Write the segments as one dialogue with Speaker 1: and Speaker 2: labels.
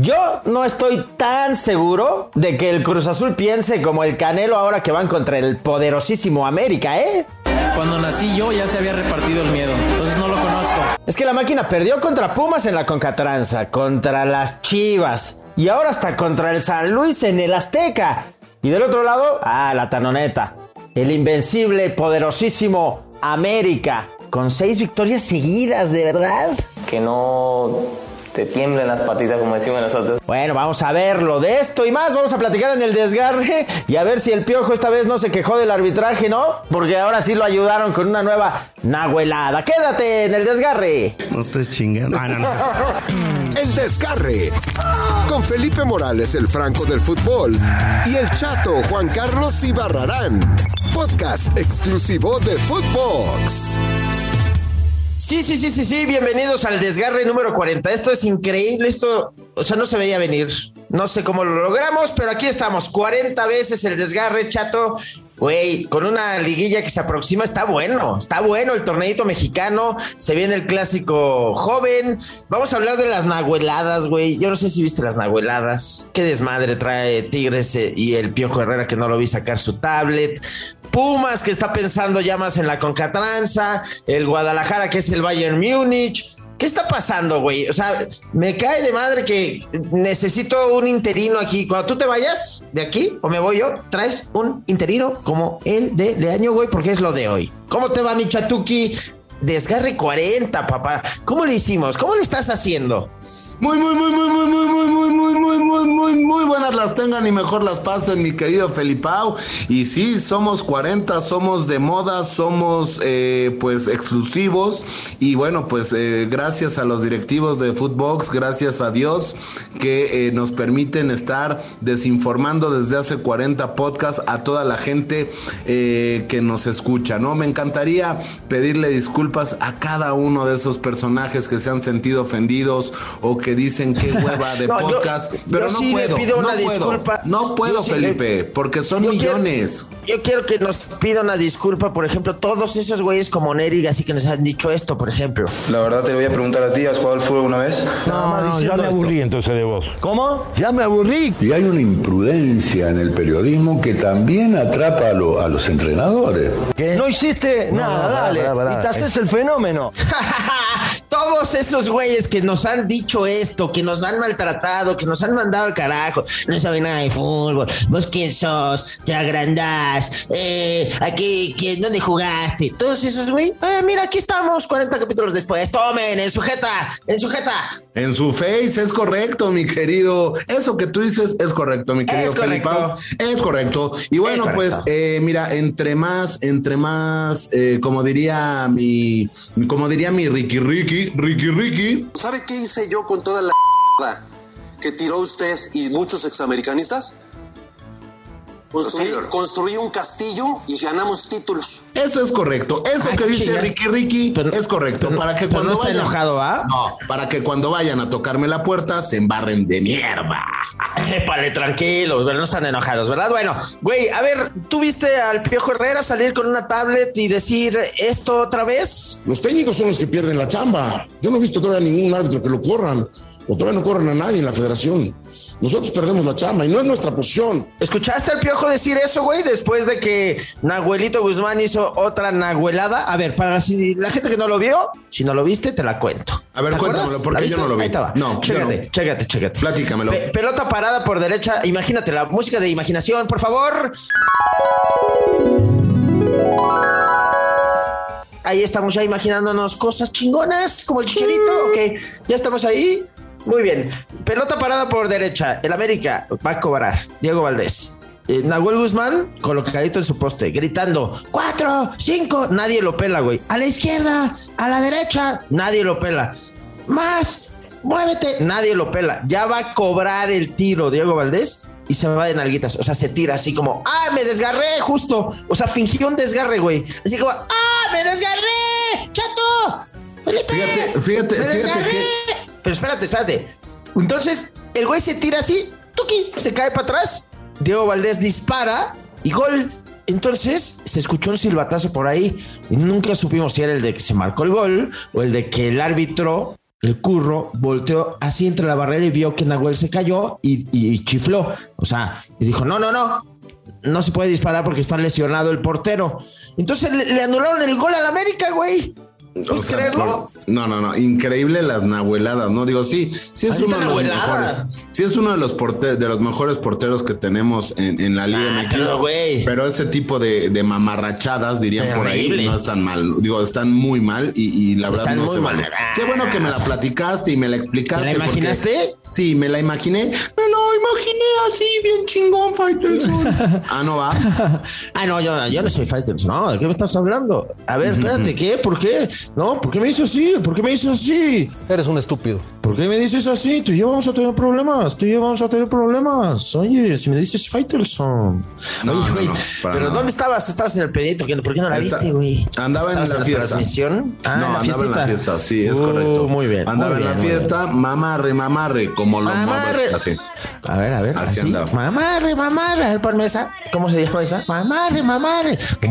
Speaker 1: Yo no estoy tan seguro de que el Cruz Azul piense como el Canelo ahora que van contra el poderosísimo América, ¿eh?
Speaker 2: Cuando nací yo ya se había repartido el miedo, entonces no lo conozco.
Speaker 1: Es que la máquina perdió contra Pumas en la Concatranza, contra las Chivas y ahora hasta contra el San Luis en el Azteca. Y del otro lado, ah, la Tanoneta. El invencible, poderosísimo América, con seis victorias seguidas, ¿de verdad?
Speaker 3: Que no te tiemblen las patitas, como decimos nosotros.
Speaker 1: Bueno, vamos a verlo de esto y más. Vamos a platicar en el desgarre y a ver si el piojo esta vez no se quejó del arbitraje, ¿no? Porque ahora sí lo ayudaron con una nueva nahuelada. Quédate en el desgarre.
Speaker 4: No estés chingando. Ah, no, no.
Speaker 5: El desgarre. Con Felipe Morales, el Franco del fútbol. Y el chato Juan Carlos Ibarrarán. Podcast exclusivo de Footbox.
Speaker 1: Sí, sí, sí, sí, sí, bienvenidos al desgarre número 40. Esto es increíble, esto, o sea, no se veía venir. No sé cómo lo logramos, pero aquí estamos, 40 veces el desgarre, chato. Güey, con una liguilla que se aproxima, está bueno, está bueno el torneito mexicano, se viene el clásico joven. Vamos a hablar de las nahueladas, güey. Yo no sé si viste las nahueladas. Qué desmadre trae Tigres eh, y el Piojo Herrera que no lo vi sacar su tablet. Pumas que está pensando ya más en la Concatranza, el Guadalajara que es el Bayern Múnich. ¿Qué está pasando, güey? O sea, me cae de madre que necesito un interino aquí. Cuando tú te vayas de aquí o me voy yo, traes un interino como el de Leaño, güey, porque es lo de hoy. ¿Cómo te va, mi chatuki? Desgarre 40, papá. ¿Cómo le hicimos? ¿Cómo le estás haciendo?
Speaker 4: Muy, muy, muy, muy, muy, muy, muy, muy, muy, muy, muy, muy, muy buenas las tengan y mejor las pasen, mi querido Felipao. Y sí, somos 40, somos de moda, somos eh, pues exclusivos. Y bueno, pues eh, gracias a los directivos de Footbox, gracias a Dios que eh, nos permiten estar desinformando desde hace 40 podcasts a toda la gente eh, que nos escucha, ¿no? Me encantaría pedirle disculpas a cada uno de esos personajes que se han sentido ofendidos o que dicen qué hueva de
Speaker 1: No, yo-
Speaker 4: podcast, pero
Speaker 1: yo
Speaker 4: no
Speaker 1: sí le
Speaker 4: puedo.
Speaker 1: pido
Speaker 4: no
Speaker 1: una
Speaker 4: puedo,
Speaker 1: disculpa.
Speaker 4: No puedo,
Speaker 1: Yo le-
Speaker 4: Felipe, porque son
Speaker 1: Yo quiero-
Speaker 4: millones.
Speaker 1: yo quiero que nos pida una disculpa, por ejemplo, todos esos güeyes como Nerig, así que nos han dicho esto, por ejemplo.
Speaker 6: La verdad te lo voy a preguntar a ti, ¿has jugado al fútbol alguna vez?
Speaker 7: No, no, ya me aburrí entonces de vos.
Speaker 1: ¿Cómo?
Speaker 7: Ya me aburrí.
Speaker 8: Y hay una imprudencia en el periodismo que también atrapa a, lo- a los entrenadores.
Speaker 7: No hiciste
Speaker 1: No,
Speaker 7: nada, dale.
Speaker 1: pará, pará.
Speaker 7: Y te haces el fenómeno.
Speaker 1: Todos esos güeyes que nos han dicho esto, que nos han maltratado, que nos han mandado al carajo, no saben nada de fútbol, vos quién sos, te agrandás, eh, aquí, ¿quién, ¿dónde jugaste? Todos esos güey, eh, mira, aquí estamos, 40 capítulos después, tomen, en sujeta, en sujeta.
Speaker 4: En su face es correcto, mi querido. Eso que tú dices es correcto, mi querido
Speaker 1: Es correcto.
Speaker 4: Felipao. Es correcto. Y bueno,
Speaker 1: correcto.
Speaker 4: pues, eh, mira, entre más, entre más, eh, como diría mi, como diría mi Ricky Ricky, Ricky Ricky.
Speaker 9: ¿Sabe qué hice yo con toda la que tiró usted y muchos examericanistas? Construí, construí un castillo y ganamos títulos.
Speaker 4: Eso es correcto. Eso
Speaker 1: Ay,
Speaker 4: que dice. Ricky Ricky
Speaker 1: Pero-
Speaker 4: es correcto.
Speaker 1: pero-
Speaker 4: para que cuando
Speaker 1: no está
Speaker 4: vayan,
Speaker 1: enojado, ¿ah?
Speaker 4: No, para que cuando vayan a tocarme la puerta se embarren de mierda.
Speaker 1: Épale, tranquilos, pero no están enojados, ¿verdad? Bueno, güey, a ver, ¿tú viste al Piojo Herrera salir con una tablet y decir esto otra vez?
Speaker 10: Los técnicos son los que pierden la chamba. Yo no he visto todavía ningún árbitro que lo corran. O todavía no corran a nadie en la federación. Nosotros perdemos la chamba y no es nuestra posición.
Speaker 1: ¿Escuchaste al Piojo decir eso, güey? Después de que Nahuelito Guzmán hizo otra Nahuelada. A ver, para si la gente que no lo vio, si no lo viste, te la cuento.
Speaker 4: A ver, cuéntamelo, porque
Speaker 1: ¿La
Speaker 4: yo no lo vi.
Speaker 1: Ahí.
Speaker 4: No,
Speaker 1: chécate,
Speaker 4: no.
Speaker 1: chécate, chécate.
Speaker 4: Platícamelo.
Speaker 1: Pe- pelota parada por derecha. Imagínate la música de imaginación, por favor. Ahí estamos ya imaginándonos cosas chingonas, como el chicharito. Ok, ya estamos ahí. Muy bien. Pelota parada por derecha. El América va a cobrar. Diego Valdés. Eh, Nahuel Guzmán colocadito en su poste, gritando: ¡Cuatro! ¡Cinco! Nadie lo pela, güey. A la izquierda, a la derecha, nadie lo pela. Más, muévete. Nadie lo pela. Ya va a cobrar el tiro Diego Valdés y se va de nalguitas. O sea, se tira así como, ¡ah, me desgarré! Justo. O sea, fingió un desgarre, güey. Así como, ¡ah, me desgarré! ¡Chato! ¡Felipe!
Speaker 4: Fíjate, fíjate,
Speaker 1: ¡Me
Speaker 4: fíjate
Speaker 1: desgarré!
Speaker 4: que-
Speaker 1: Pero espérate, espérate. Entonces, el güey se tira así, tuki, se cae para atrás. Diego Valdés dispara y gol. Entonces se escuchó un silbatazo por ahí y nunca supimos si era el de que se marcó el gol o el de que el árbitro el curro volteó así entre la barrera y vio que Nahuel se cayó y, y chifló. O sea, y dijo, no, no, no, no se puede disparar porque está lesionado el portero. Entonces le, le anularon el gol al América, güey. ¿Puedes
Speaker 4: sea,
Speaker 1: creerlo?
Speaker 4: No, no, no, increíble las nahueladas, ¿no? Digo, sí, sí es uno de los mejores, sí es uno de los porte- de los mejores porteros que tenemos en, en la Liga
Speaker 1: Ah,
Speaker 4: MX.
Speaker 1: pero, güey.
Speaker 4: Pero ese tipo de, de mamarrachadas, dirían por ahí, no están mal. Digo, están muy mal y, y la verdad
Speaker 1: Están
Speaker 4: no se
Speaker 1: mal.
Speaker 4: vale. Qué bueno que me la platicaste y me la explicaste.
Speaker 1: ¿Te la
Speaker 4: porque-
Speaker 1: imaginaste?
Speaker 4: Sí, me la imaginé. Me la imaginé así, bien chingón, Faitelson. ah, no va.
Speaker 1: Ah, no, yo, yo no soy fighters, no, ¿de qué me estás hablando? A ver, espérate, ¿qué? ¿Por qué? No, ¿por qué me hizo así? ¿Por qué me hizo así?
Speaker 7: Eres un estúpido.
Speaker 1: ¿Por qué me dices así? Tú y yo vamos a tener problemas, tú y yo vamos a tener problemas. Oye, si me dices Faitelson.
Speaker 4: No,
Speaker 1: Oye,
Speaker 4: no,
Speaker 1: güey,
Speaker 4: no, para
Speaker 1: pero. ¿dónde estabas? ¿Estabas en el pedito? ¿Qué- ¿Por qué no la
Speaker 4: Está-
Speaker 1: viste, güey?
Speaker 4: Andaba en
Speaker 1: ¿Estabas
Speaker 4: la fiesta.
Speaker 1: transmisión? Ah,
Speaker 4: no,
Speaker 1: en la
Speaker 4: andaba en la fiesta, sí, es
Speaker 1: Uh,
Speaker 4: correcto.
Speaker 1: Muy bien.
Speaker 4: Andaba
Speaker 1: muy
Speaker 4: en la fiesta, mamarre, mamarre, como lo
Speaker 1: Mamarre.
Speaker 4: Así.
Speaker 1: A ver, a ver.
Speaker 4: Así
Speaker 1: Así. Mamarre, mamarre. A ver, ponme esa. ¿Cómo se llama esa? Mamarre, mamarre. Qué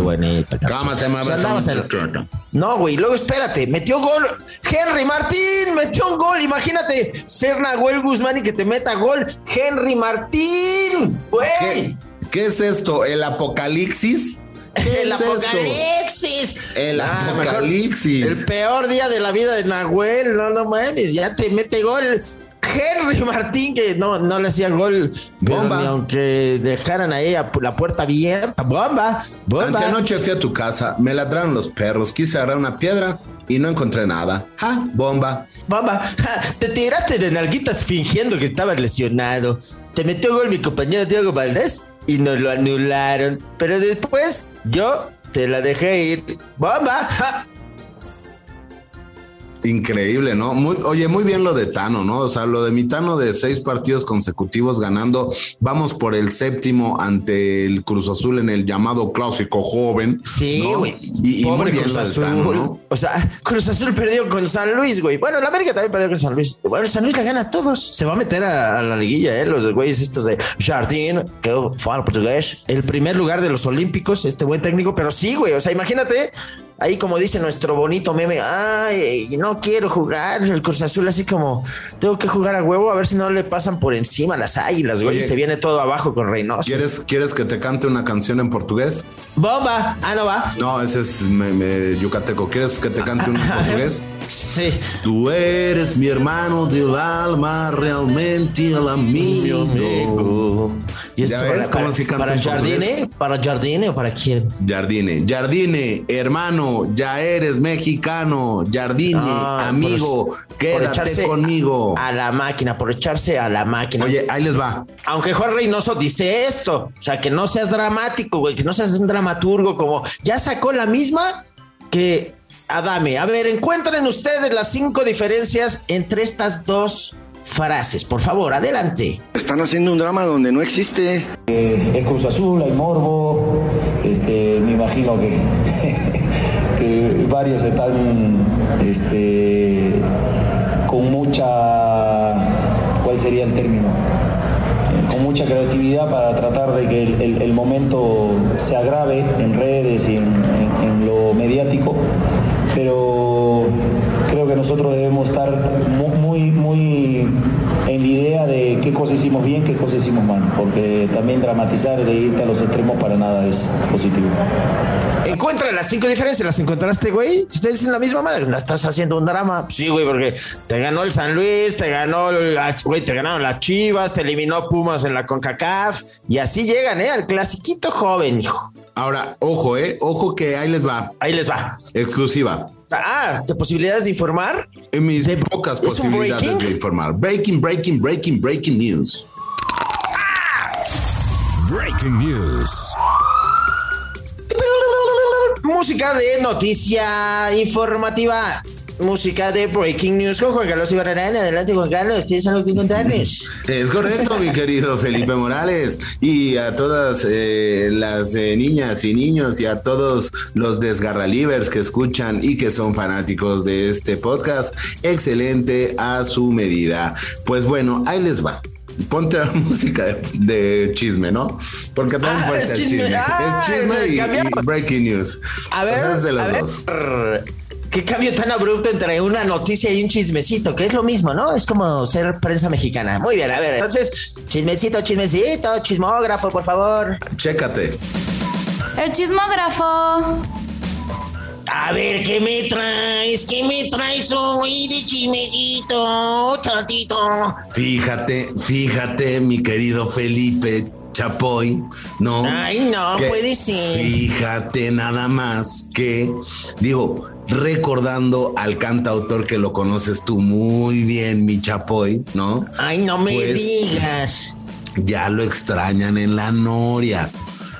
Speaker 1: bonita.
Speaker 4: ¿Cómo se llama
Speaker 1: O sea,
Speaker 4: esa
Speaker 1: andabas en-
Speaker 4: muchachona?
Speaker 1: No, güey. Luego espérate. Metió gol. Henry Martín metió un gol. Imagínate ser Nahuel Guzmán y que te meta gol. Henry Martín. Güey.
Speaker 4: ¿Qué, qué es esto? ¿El apocalipsis? ¿Qué
Speaker 1: El
Speaker 4: es esto?
Speaker 1: apocalipsis.
Speaker 4: El
Speaker 1: Ah, mejor-
Speaker 4: apocalipsis.
Speaker 1: El peor día de la vida de Nahuel. No, no mames. Ya te mete gol. Henry Martín, que no, no le hacía gol.
Speaker 4: Bomba.
Speaker 1: aunque dejaran ahí la puerta abierta. Bomba. Bomba.
Speaker 4: Antenoche fui a tu casa, me ladraron los perros, quise agarrar una piedra y no encontré nada. ¡Ja! Bomba.
Speaker 1: Bomba. Ja, Te tiraste de nalguitas fingiendo que estabas lesionado. Te metió gol mi compañero Diego Valdés y nos lo anularon. Pero después yo te la dejé ir. Bomba. Ja.
Speaker 4: Increíble, ¿no? Muy, oye, muy bien lo de Tano, ¿no? O sea, lo de mi Tano de seis partidos consecutivos ganando. Vamos por el séptimo ante el Cruz Azul en el llamado clásico joven.
Speaker 1: Sí,
Speaker 4: ¿no?
Speaker 1: güey.
Speaker 4: Y, y muy
Speaker 1: Pobre
Speaker 4: bien
Speaker 1: Cruz
Speaker 4: lo de
Speaker 1: Azul.
Speaker 4: Tano, ¿no?
Speaker 1: O sea, Cruz Azul perdió con San Luis, güey. Bueno, la América también perdió con San Luis. Bueno, San Luis le gana a todos. Se va a meter a, a la liguilla, ¿eh? Los güeyes estos de Jardín, que fue al portugués. El primer lugar de los Olímpicos, este buen técnico. Pero sí, güey. O sea, imagínate. Ahí como dice nuestro bonito meme, ay, no quiero jugar el Cruz Azul así como, tengo que jugar a huevo a ver si no le pasan por encima las águilas, güey,
Speaker 4: Oye.
Speaker 1: y se viene todo abajo con Reynoso.
Speaker 4: ¿Quieres, ¿Quieres que te cante una canción en portugués?
Speaker 1: ¡Bomba! Ah, no va.
Speaker 4: No, ese es me- me- yucateco. ¿Quieres que te cante una en portugués?
Speaker 1: Sí.
Speaker 4: Tú eres mi hermano del alma, realmente el amigo.
Speaker 1: Y
Speaker 4: ¿Ya
Speaker 1: eso
Speaker 4: ves
Speaker 1: para,
Speaker 4: cómo se canta
Speaker 1: para? Jardine, para Jardine o para quién?
Speaker 4: Jardine, Jardine, hermano, ya eres mexicano. Jardine,
Speaker 1: Ah,
Speaker 4: amigo,
Speaker 1: por- por
Speaker 4: quédate
Speaker 1: echarse
Speaker 4: conmigo.
Speaker 1: A la máquina, por echarse a la máquina.
Speaker 4: Oye, ahí les va.
Speaker 1: Aunque Juan Reynoso dice esto, o sea, que no seas dramático, güey, que no seas un dramaturgo, como ya sacó la misma que Adame. A ver, encuentren ustedes las cinco diferencias entre estas dos frases. Por favor, adelante.
Speaker 11: Están haciendo un drama donde no existe.
Speaker 12: Es Cruz Azul, hay morbo, este, me imagino que, que varios están este, con mucha, ¿cuál sería el término? Eh, Con mucha creatividad para tratar de que el, el- el momento se agrave en redes y en, en- en lo mediático, pero creo que nosotros debemos estar mu- muy, muy en la idea de qué cosas hicimos bien, qué cosas hicimos mal, porque también dramatizar de irte a los extremos para nada es positivo.
Speaker 1: Encuentra las cinco diferencias, las encontraste, güey. Si ustedes dicen la misma madre, la estás haciendo un drama. Sí, güey, porque te ganó el San Luis, te ganó la, güey, te ganaron las Chivas, te eliminó Pumas en la CONCACAF y así llegan, ¿eh? Al clasiquito joven, hijo.
Speaker 4: Ahora, ojo, eh, ojo que ahí les va.
Speaker 1: Ahí les va.
Speaker 4: Exclusiva.
Speaker 1: Ah, ¿de posibilidades de informar?
Speaker 4: En mis pocas
Speaker 1: ¿es un
Speaker 4: posibilidades
Speaker 1: breaking?
Speaker 4: de informar. Breaking, breaking, breaking, breaking news.
Speaker 5: Breaking News.
Speaker 1: Música de noticia informativa. Música de Breaking News con Juan Carlos Ibarrarán. Adelante, Juan Carlos, ¿tienes algo que contarnos?
Speaker 4: Es correcto, mi querido Felipe Morales. Y a todas eh, las eh, niñas y niños y a todos los desgarralivers que escuchan y que son fanáticos de este podcast, excelente a su medida. Pues bueno, ahí les va. Ponte la música de, de chisme, ¿no? Porque también
Speaker 1: Ah,
Speaker 4: puede
Speaker 1: es
Speaker 4: ser
Speaker 1: chisme.
Speaker 4: chisme.
Speaker 1: Ah,
Speaker 4: es chisme y, breaking news.
Speaker 1: A ver,
Speaker 4: O sea, es de
Speaker 1: a ver. Qué cambio tan abrupto entre una noticia y un chismecito, que es lo mismo, ¿no? Es como ser prensa mexicana. Muy bien, a ver, entonces, chismecito, chismecito, chismógrafo, por favor.
Speaker 4: Chécate.
Speaker 13: El chismógrafo.
Speaker 1: A ver, ¿qué me traes? ¿Qué me traes hoy de chismecito, chatito?
Speaker 4: Fíjate, fíjate, mi querido Felipe Chapoy, ¿no?
Speaker 1: Ay, no,
Speaker 4: Que-
Speaker 1: puede ser.
Speaker 4: Fíjate nada más que, digo, recordando al cantautor que lo conoces tú muy bien, mi Chapoy, ¿no?
Speaker 1: Ay, no me
Speaker 4: Pues,
Speaker 1: digas.
Speaker 4: Ya lo extrañan en la Noria.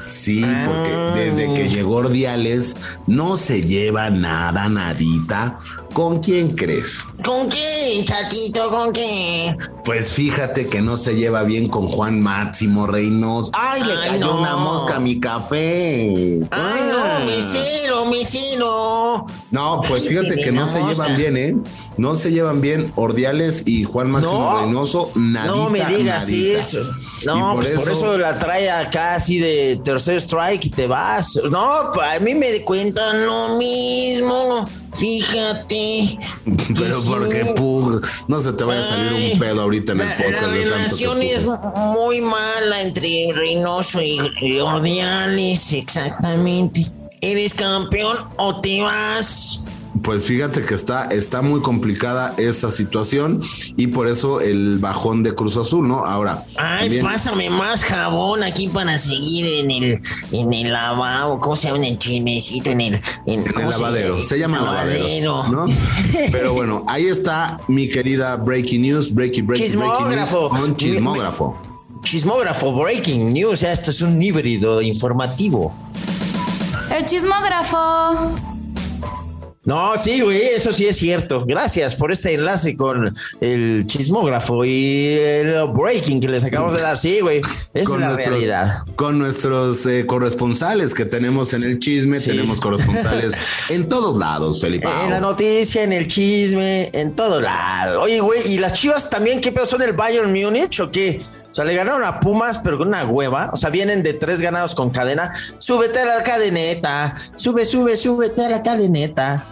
Speaker 4: Sí, porque
Speaker 1: Ah.
Speaker 4: desde que llegó Ordiales no se lleva nada, nadita. ¿Con quién crees?
Speaker 1: ¿Con qué, chatito? ¿Con qué?
Speaker 4: Pues fíjate que no se lleva bien con Juan Máximo Reynoso. ¡Ay, le
Speaker 1: Ay,
Speaker 4: cayó
Speaker 1: no.
Speaker 4: una mosca a mi café!
Speaker 1: Ay, no, mesero, mesero.
Speaker 4: No, pues
Speaker 1: Ay,
Speaker 4: fíjate que no se llevan bien, ¿eh? No se llevan bien Ordiales y Juan Máximo
Speaker 1: No.
Speaker 4: Reynoso, nadita,
Speaker 1: No me digas
Speaker 4: nadita.
Speaker 1: eso. No, pues por eso la trae acá así de tercer strike y te vas. No, a mí me cuentan lo mismo. Fíjate.
Speaker 4: Pero
Speaker 1: sí,
Speaker 4: porque Pug, no se te vaya a salir
Speaker 1: Ay,
Speaker 4: un pedo ahorita en el podcast
Speaker 1: la relación es muy mala entre Reynoso y, y Ordiales, exactamente. ¿Eres campeón o te vas?
Speaker 4: Pues fíjate que está, está muy complicada esa situación y por eso el bajón de Cruz Azul, ¿no? Ahora,
Speaker 1: Ay,
Speaker 4: también-
Speaker 1: pásame más jabón aquí para seguir en el en el lavabo, ¿cómo se llama? En el chismecito, en el en,
Speaker 4: En el
Speaker 1: ¿cómo
Speaker 4: lavadero, se llama lavadero, ¿no? Pero bueno, ahí está mi querida Breaking News, Breaking, Breaking, Breaking News
Speaker 1: Chismógrafo.
Speaker 4: con chismógrafo.
Speaker 1: Chismógrafo, breaking news, esto es un híbrido informativo.
Speaker 13: El chismógrafo.
Speaker 1: No, sí, güey, eso sí es cierto. Gracias por este enlace con el chismógrafo y el breaking que les acabamos de dar. Sí, güey, es la
Speaker 4: nuestros,
Speaker 1: realidad.
Speaker 4: con nuestros eh, corresponsales que tenemos en el chisme, tenemos corresponsales en todos lados, Felipe.
Speaker 1: En la noticia, en el chisme, en todo lado. Oye, güey, ¿y las chivas también qué pedo son el Bayern Múnich o qué? O sea, le ganaron a Pumas, pero con una hueva. O sea, vienen de tres ganados con cadena. Súbete a la cadeneta. Sube, sube, súbete a la cadeneta.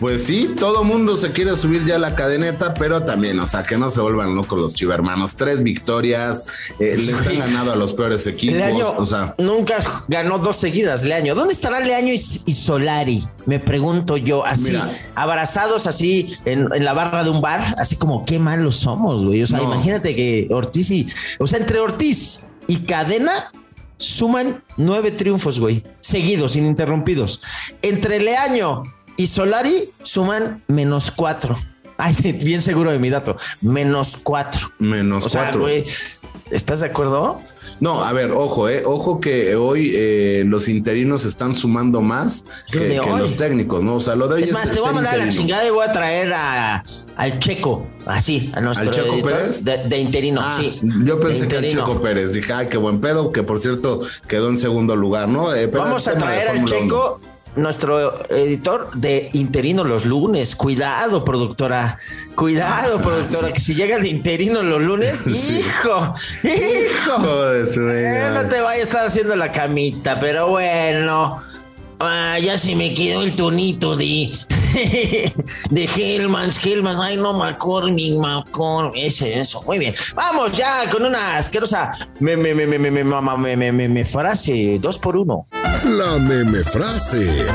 Speaker 4: Pues sí, todo mundo se quiere subir ya a la cadeneta, pero también, o sea, que no se vuelvan locos los chivermanos. Tres victorias, eh, les han ganado a los peores equipos.
Speaker 1: Leaño
Speaker 4: o sea,
Speaker 1: nunca ganó dos seguidas, Leaño. ¿Dónde estará Leaño y, y Solari? Me pregunto yo, así,
Speaker 4: Mira.
Speaker 1: abrazados así en, en la barra de un bar, así como qué malos somos, güey. O sea,
Speaker 4: No.
Speaker 1: imagínate que Ortiz y, o sea, entre Ortiz y Cadena suman nueve triunfos, güey, seguidos, ininterrumpidos. Entre Leaño y Solari suman menos cuatro. Ay, bien seguro de mi dato. Menos cuatro.
Speaker 4: menos
Speaker 1: O sea,
Speaker 4: cuatro.
Speaker 1: ¿estás de acuerdo?
Speaker 4: No, a ver, ojo, eh, ojo que hoy eh, los interinos están sumando más que, los técnicos, ¿no? O sea, lo de hoy
Speaker 1: Es
Speaker 4: es,
Speaker 1: más, te voy a mandar la chingada y voy a traer a, al Checo, así, a nuestro
Speaker 4: ¿Al Checo
Speaker 1: editor
Speaker 4: Pérez?
Speaker 1: De, de interino,
Speaker 4: Ah,
Speaker 1: sí.
Speaker 4: yo pensé que
Speaker 1: interino.
Speaker 4: Checo Pérez. Dije, ay, qué buen pedo, que por cierto quedó en segundo lugar, ¿no? Eh,
Speaker 1: Vamos a traer al Checo, nuestro editor de interino los lunes. Cuidado, productora. Cuidado, productora, que si llega de interino los lunes,
Speaker 4: Sí.
Speaker 1: hijo, hijo.
Speaker 4: Hijo de su
Speaker 1: Eh, no te vaya a estar haciendo la camita, pero bueno. Ah, ya se me quedó el tonito de de Hellmans, Hellmans, ay no McCormick, McCormick, ese, eso, muy bien. Vamos ya con una asquerosa me, me, me, me, me, me, me, me, me frase, dos por uno.
Speaker 5: La meme frase.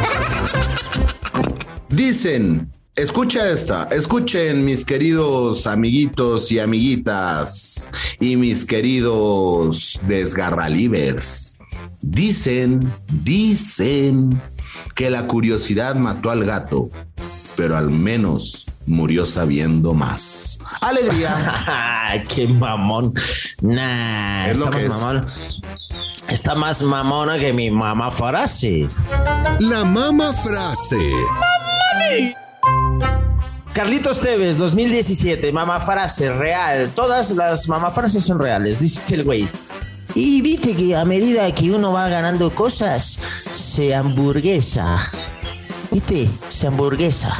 Speaker 4: Dicen, escucha esta, escuchen mis queridos amiguitos y amiguitas y mis queridos desgarralivers. Dicen, dicen que la curiosidad mató al gato, pero al menos murió sabiendo más. Alegría.
Speaker 1: ¡Qué mamón! Nah,
Speaker 4: Es lo
Speaker 1: está
Speaker 4: que
Speaker 1: más
Speaker 4: es.
Speaker 1: mamón. Está más mamona que mi mamá frase.
Speaker 5: La mama frase.
Speaker 1: Carlitos Tevez, 2017, mamá frase real. Todas las mamá frases son reales, dice el güey. Y viste que a medida que uno va ganando cosas, se hamburguesa. ¿Viste? Se hamburguesa.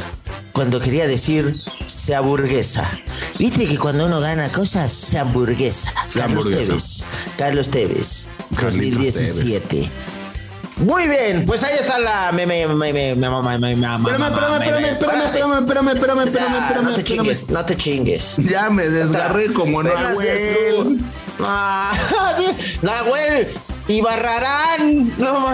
Speaker 1: Cuando quería decir se hamburguesa. Viste que cuando uno gana cosas, se hamburguesa.
Speaker 4: Se
Speaker 1: Carlos. Tevez. Carlos Tevez. 2017. Muy bien, pues ahí está la me me me me me
Speaker 4: Espérame, espérame, espérame, espérame, espérame, espérame,
Speaker 1: No te chingues, no te chingues.
Speaker 4: Ya me desgarré como no,
Speaker 1: güey. Ah, Nahuel y Barrarán. No,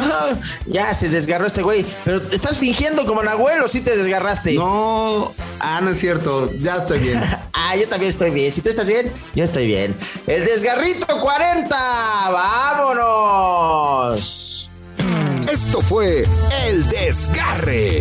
Speaker 1: ya se desgarró este güey. Pero estás fingiendo como Nahuel o sí te desgarraste.
Speaker 4: No, ah, no es cierto, ya estoy bien.
Speaker 1: Ah, yo también estoy bien. Si tú estás bien, yo estoy bien. El desgarrito 40. ¡Vámonos!
Speaker 5: Esto fue El Desgarre.